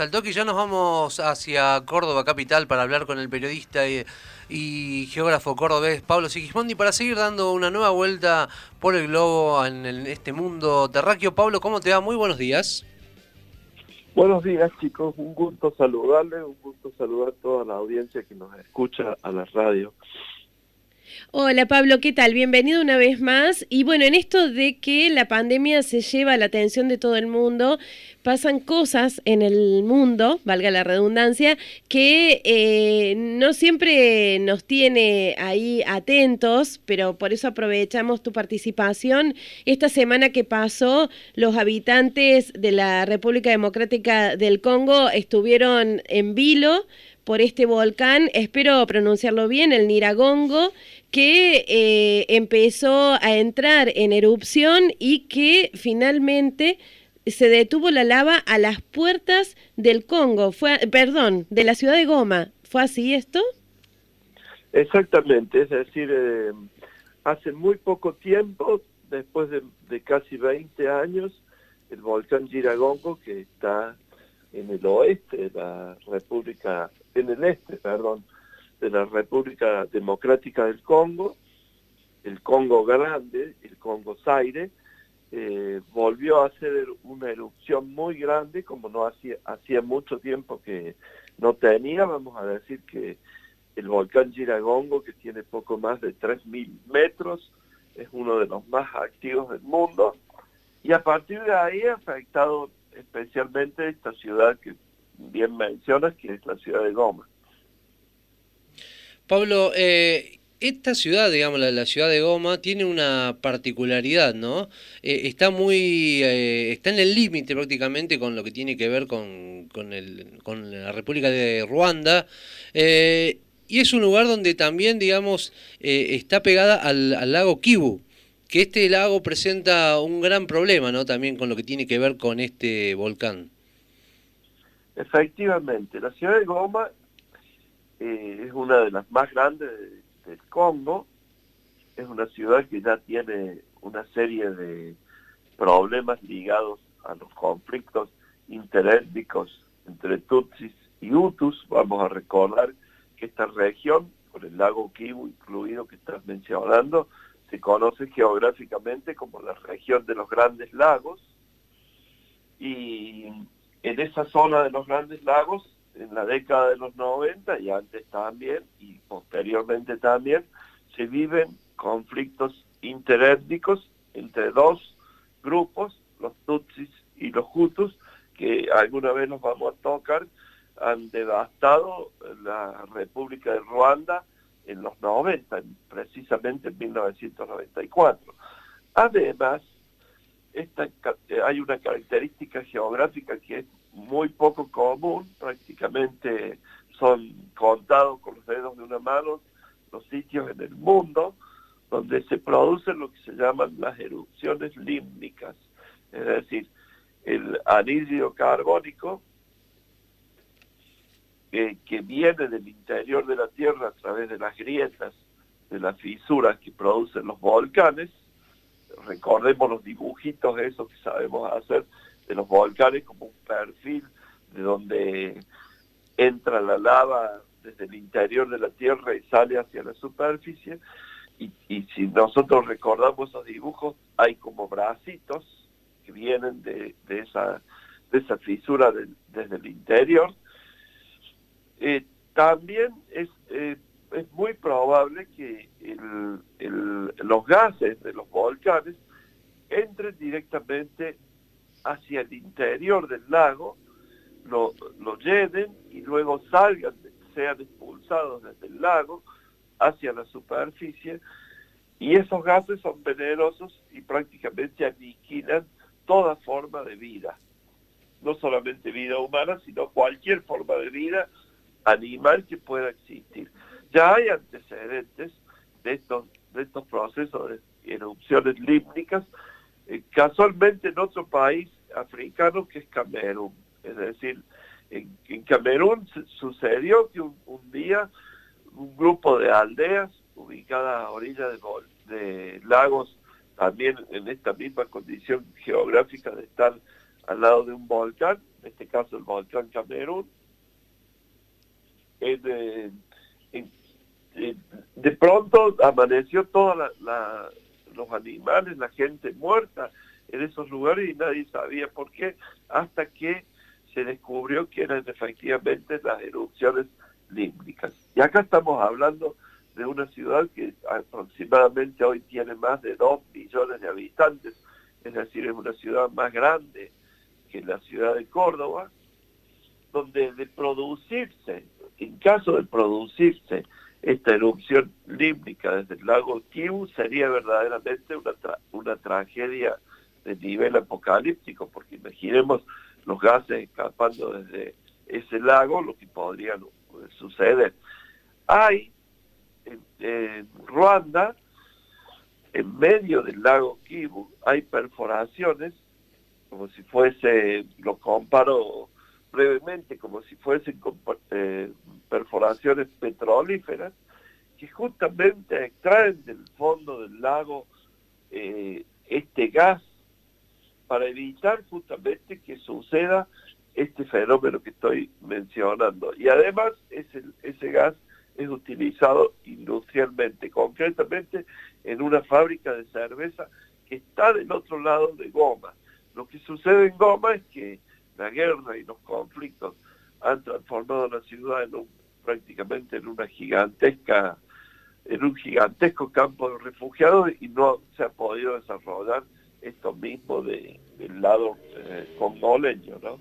y ya nos vamos hacia Córdoba capital para hablar con el periodista y, geógrafo cordobés Pablo Sigismondi para seguir dando una nueva vuelta por el globo en, este mundo terráqueo. Pablo, ¿cómo te va? Muy buenos días. Buenos días chicos, un gusto saludarles, un gusto saludar a toda la audiencia que nos escucha a la radio. Hola Pablo, ¿qué tal? Bienvenido una vez más. Y bueno, en esto de que la pandemia se lleva la atención de todo el mundo, pasan cosas en el mundo, valga la redundancia, que eh, no siempre nos tiene ahí atentos, pero por eso aprovechamos tu participación. Esta semana que pasó, los habitantes de la República Democrática del Congo estuvieron en vilo por este volcán, espero pronunciarlo bien, el Niragongo, que eh, empezó a entrar en erupción y que finalmente se detuvo la lava a las puertas del Congo, fue, perdón, de la ciudad de Goma. ¿Fue así esto? Exactamente, es decir, eh, hace muy poco tiempo, después de, de, casi 20 años, el volcán Giragongo, que está en el oeste de la República en el este, perdón, de la República Democrática del Congo, el Congo Grande, el Congo Zaire, eh, volvió a hacer una erupción muy grande, como no hacía, hacía mucho tiempo que no tenía, vamos a decir que el volcán Giragongo, que tiene poco más de 3.000 metros, es uno de los más activos del mundo, y a partir de ahí ha afectado especialmente esta ciudad que bien mencionas, que es la ciudad de Goma. Pablo, eh, esta ciudad, digamos, la, ciudad de Goma, tiene una particularidad, ¿no? Eh, está muy, eh, está en el límite prácticamente con lo que tiene que ver con, con, la República de Ruanda. y es un lugar donde también, digamos, está pegada al, al, lago Kivu, que este lago presenta un gran problema, ¿no? También con lo que tiene que ver con este volcán. Efectivamente, la ciudad de Goma eh, es una de las más grandes del Congo, es una ciudad que ya tiene una serie de problemas ligados a los conflictos interétnicos entre Tutsis y Hutus. Vamos a recordar que esta región, por el lago Kivu incluido que estás mencionando, se conoce geográficamente como la región de los grandes lagos y en esa zona de los grandes lagos, en la década de los 90 y antes también, y posteriormente también, se viven conflictos interétnicos entre dos grupos, los Tutsis y los Hutus, que alguna vez nos vamos a tocar, han devastado la República de Ruanda en los 90, precisamente en 1994. Además, esta, hay una característica geográfica que es muy poco común, prácticamente son contados con los dedos de una mano los sitios en el mundo donde se producen lo que se llaman las erupciones límnicas, es decir, el anhídrido carbónico que viene del interior de la Tierra a través de las grietas, de las fisuras que producen los volcanes, recordemos los dibujitos esos que sabemos hacer de los volcanes como un perfil de donde entra la lava desde el interior de la Tierra y sale hacia la superficie. Y, si nosotros recordamos esos dibujos, hay como bracitos que vienen de, esa, de esa fisura desde el interior. Eh, también es, eh, es muy probable que los gases de los volcanes entren directamente hacia el interior del lago, lo, lo llenen y luego salgan, sean expulsados desde el lago hacia la superficie y esos gases son venenosos y prácticamente aniquilan toda forma de vida. No solamente vida humana, sino cualquier forma de vida animal que pueda existir. Ya hay antecedentes de estos, de estos procesos de erupciones límnicas eh, casualmente en otro país africano que es Camerún. Es decir, en, Camerún sucedió que un, día un grupo de aldeas ubicadas a orillas de, de lagos, también en esta misma condición geográfica de estar al lado de un volcán, este caso el volcán Camerún, de pronto amaneció todos los animales, la gente muerta en esos lugares y nadie sabía por qué, hasta que se descubrió que eran efectivamente las erupciones límbicas. Y acá estamos hablando de una ciudad que aproximadamente hoy tiene más de 2 millones de habitantes, es decir, es una ciudad más grande que la ciudad de Córdoba, donde de producirse, en caso de producirse esta erupción límbica desde el lago Kivu, sería verdaderamente una, una tragedia de nivel apocalíptico, porque imaginemos los gases escapando desde ese lago, lo que podría suceder. Hay en, Ruanda, en medio del lago Kivu, hay perforaciones, como si fuese, lo comparo brevemente, como si fuesen eh, perforaciones petrolíferas, que justamente extraen del fondo del lago eh, este gas para evitar justamente que suceda este fenómeno que estoy mencionando. Y además ese, gas es utilizado industrialmente, concretamente en una fábrica de cerveza que está del otro lado de Goma. Lo que sucede en Goma es que la guerra y los conflictos han transformado la ciudad prácticamente en un gigantesco campo de refugiados y no se ha podido desarrollar esto mismo de, del lado eh, congoleño, ¿no?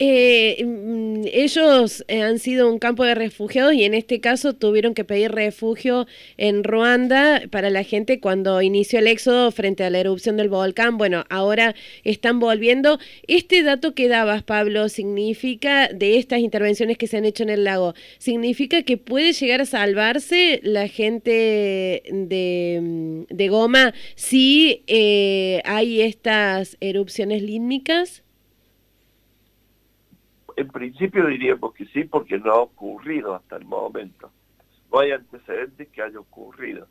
Eh, mm, ellos eh, han sido un campo de refugiados y en este caso tuvieron que pedir refugio en Ruanda para la gente cuando inició el éxodo frente a la erupción del volcán. Bueno, ahora están volviendo. Este dato que dabas, Pablo, significa, de estas intervenciones que se han hecho en el lago, significa que puede llegar a salvarse la gente de, mm, Goma si eh, hay estas erupciones límicas en principio diríamos que sí, porque no ha ocurrido hasta el momento. No hay antecedentes que haya ocurrido.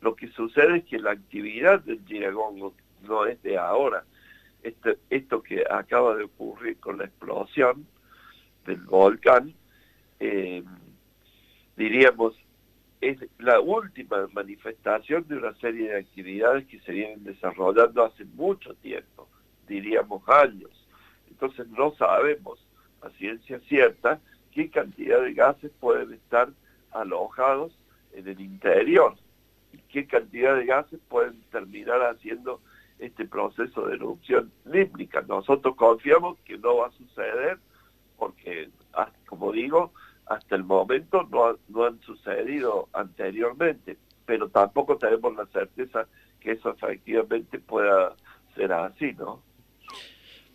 Lo que sucede es que la actividad del Giragongo no es de ahora. Esto, que acaba de ocurrir con la explosión del volcán, eh, diríamos, es la última manifestación de una serie de actividades que se vienen desarrollando hace mucho tiempo, diríamos años. Entonces no sabemos a ciencia cierta qué cantidad de gases pueden estar alojados en el interior y qué cantidad de gases pueden terminar haciendo este proceso de erupción límbica. Nosotros confiamos que no va a suceder porque, como digo, hasta el momento no, no han sucedido anteriormente, pero tampoco tenemos la certeza que eso efectivamente pueda ser así, ¿no?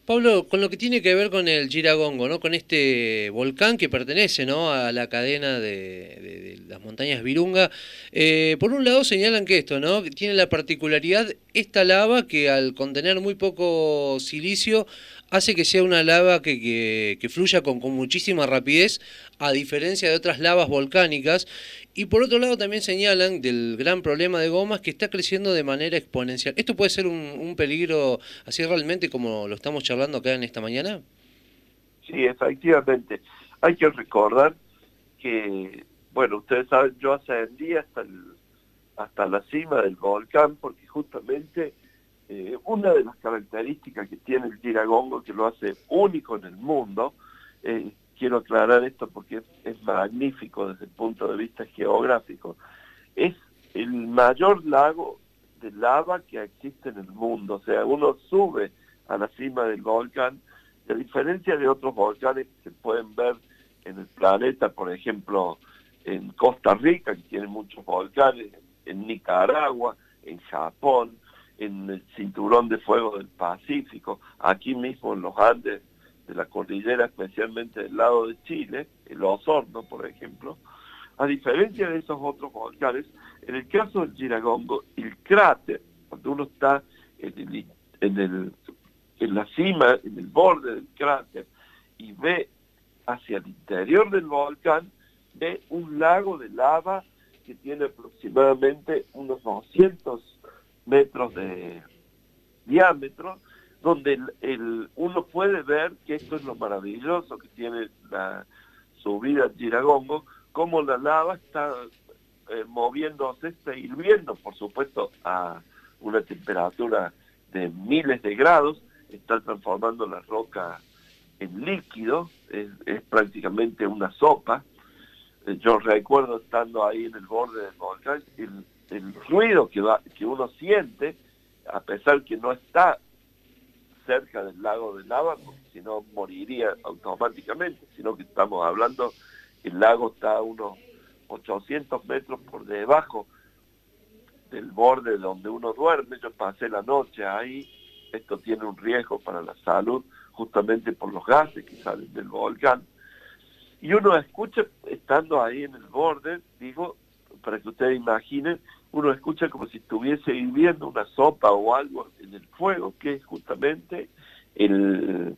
Pablo, con lo que tiene que ver con el Giragongo, ¿no? con este volcán que pertenece ¿no? a la cadena de, las montañas Virunga, eh, por un lado señalan que esto ¿no? tiene la particularidad, esta lava que al contener muy poco silicio hace que sea una lava que, que, fluya con, con, muchísima rapidez, a diferencia de otras lavas volcánicas. Y por otro lado también señalan del gran problema de gomas que está creciendo de manera exponencial. ¿Esto puede ser un, un peligro así realmente como lo estamos charlando acá en esta mañana? Sí, efectivamente. Hay que recordar que, bueno, ustedes saben, yo ascendí hasta, el, hasta la cima del volcán porque justamente eh, una de las características que tiene el Giragongo, que lo hace único en el mundo, eh, quiero aclarar esto porque es, magnífico desde el punto de vista geográfico, es el mayor lago de lava que existe en el mundo. O sea, uno sube a la cima del volcán, a diferencia de otros volcanes que se pueden ver en el planeta, por ejemplo, en Costa Rica, que tiene muchos volcanes, en Nicaragua, en Japón, en el cinturón de fuego del Pacífico, aquí mismo en los Andes de la cordillera, especialmente del lado de Chile, el Osorno, por ejemplo, a diferencia de esos otros volcanes, en el caso del Giragongo, el cráter, cuando uno está en, en, el, en la cima, en el borde del cráter, y ve hacia el interior del volcán, ve un lago de lava que tiene aproximadamente unos 200 metros de diámetro, donde el, uno puede ver que esto es lo maravilloso que tiene la subida Giragongo, como la lava está eh, moviéndose, está hirviendo, por supuesto, a una temperatura de miles de grados, está transformando la roca en líquido, es, prácticamente una sopa. Eh, yo recuerdo estando ahí en el borde del volcán, el, el ruido que, va, que uno siente, a pesar que no está cerca del lago de lava, porque si no moriría automáticamente, sino que estamos hablando, el lago está a unos 800 metros por debajo del borde donde uno duerme, yo pasé la noche ahí, esto tiene un riesgo para la salud justamente por los gases que salen del volcán, y uno escucha, estando ahí en el borde, digo, para que ustedes imaginen, uno escucha como si estuviese viviendo una sopa o algo en el fuego, que es justamente el,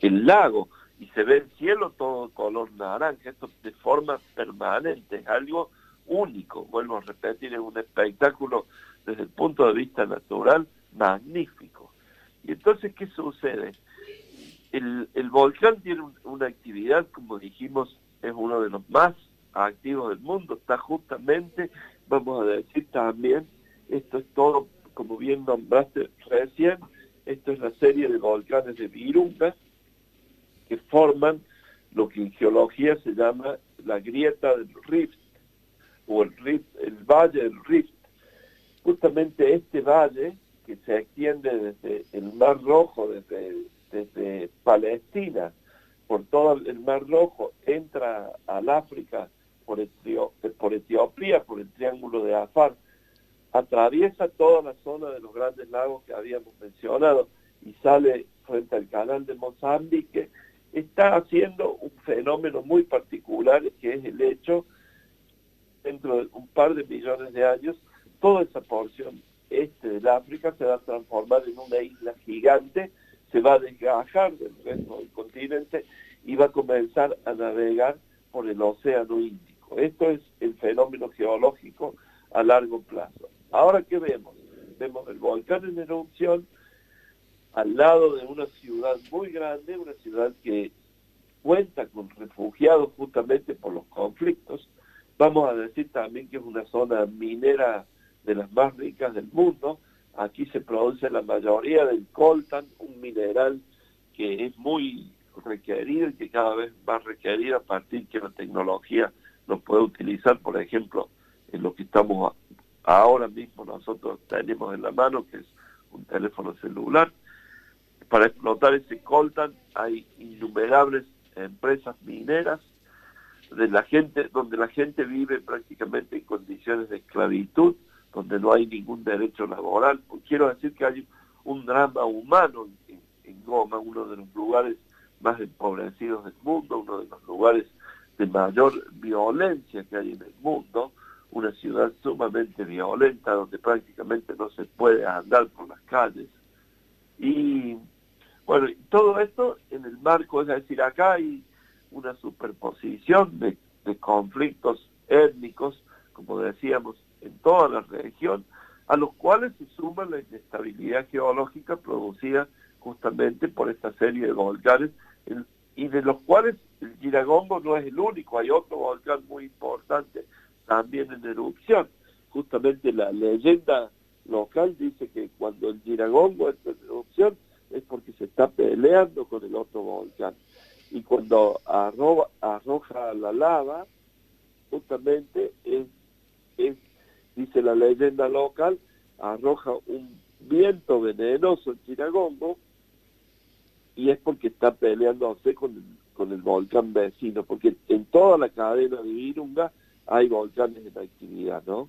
el lago, y se ve el cielo todo color naranja, esto de forma permanente, es algo único, vuelvo a repetir, es un espectáculo desde el punto de vista natural magnífico. Y entonces, ¿qué sucede? El, el volcán tiene una actividad, como dijimos, es uno de los más activos del mundo, está justamente vamos a decir también, esto es todo, como bien nombraste recién, esto es la serie de volcanes de Virunga, que forman lo que en geología se llama la grieta del Rift, o el, rift, el valle del Rift. Justamente este valle, que se extiende desde el Mar Rojo, desde, desde Palestina, por todo el Mar Rojo, entra al África por, por Etiopía, por el Triángulo de Afar, atraviesa toda la zona de los grandes lagos que habíamos mencionado y sale frente al canal de Mozambique, está haciendo un fenómeno muy particular que es el hecho, dentro de un par de millones de años, toda esa porción este del África se va a transformar en una isla gigante, se va a desgajar del resto del continente y va a comenzar a navegar por el Océano Índico. Esto es el fenómeno geológico a largo plazo. Ahora, ¿qué vemos? Vemos el volcán en erupción al lado de una ciudad muy grande, una ciudad que cuenta con refugiados justamente por los conflictos. Vamos a decir también que es una zona minera de las más ricas del mundo. Aquí se produce la mayoría del coltan, un mineral que es muy requerido y que cada vez va a requerir a partir que la tecnología lo puede utilizar, por ejemplo, en lo que estamos ahora mismo nosotros tenemos en la mano, que es un teléfono celular. Para explotar ese coltan hay innumerables empresas mineras de la gente, donde la gente vive prácticamente en condiciones de esclavitud, donde no hay ningún derecho laboral. Quiero decir que hay un drama humano en, en Goma, uno de los lugares más empobrecidos del mundo, uno de los lugares de mayor violencia que hay en el mundo, una ciudad sumamente violenta donde prácticamente no se puede andar por las calles. Y bueno, todo esto en el marco, es decir, acá hay una superposición de, conflictos étnicos, como decíamos, en toda la región, a los cuales se suma la inestabilidad geológica producida justamente por esta serie de volcanes, y de los cuales el Giragongo no es el único, hay otro volcán muy importante también en erupción. Justamente la leyenda local dice que cuando el Giragongo entra en erupción es porque se está peleando con el otro volcán. Y cuando arroja la lava, justamente es, dice la leyenda local, arroja un viento venenoso en Giragongo y es porque está peleándose con el, con el volcán vecino, porque en toda la cadena de Virunga hay volcanes en actividad, ¿no?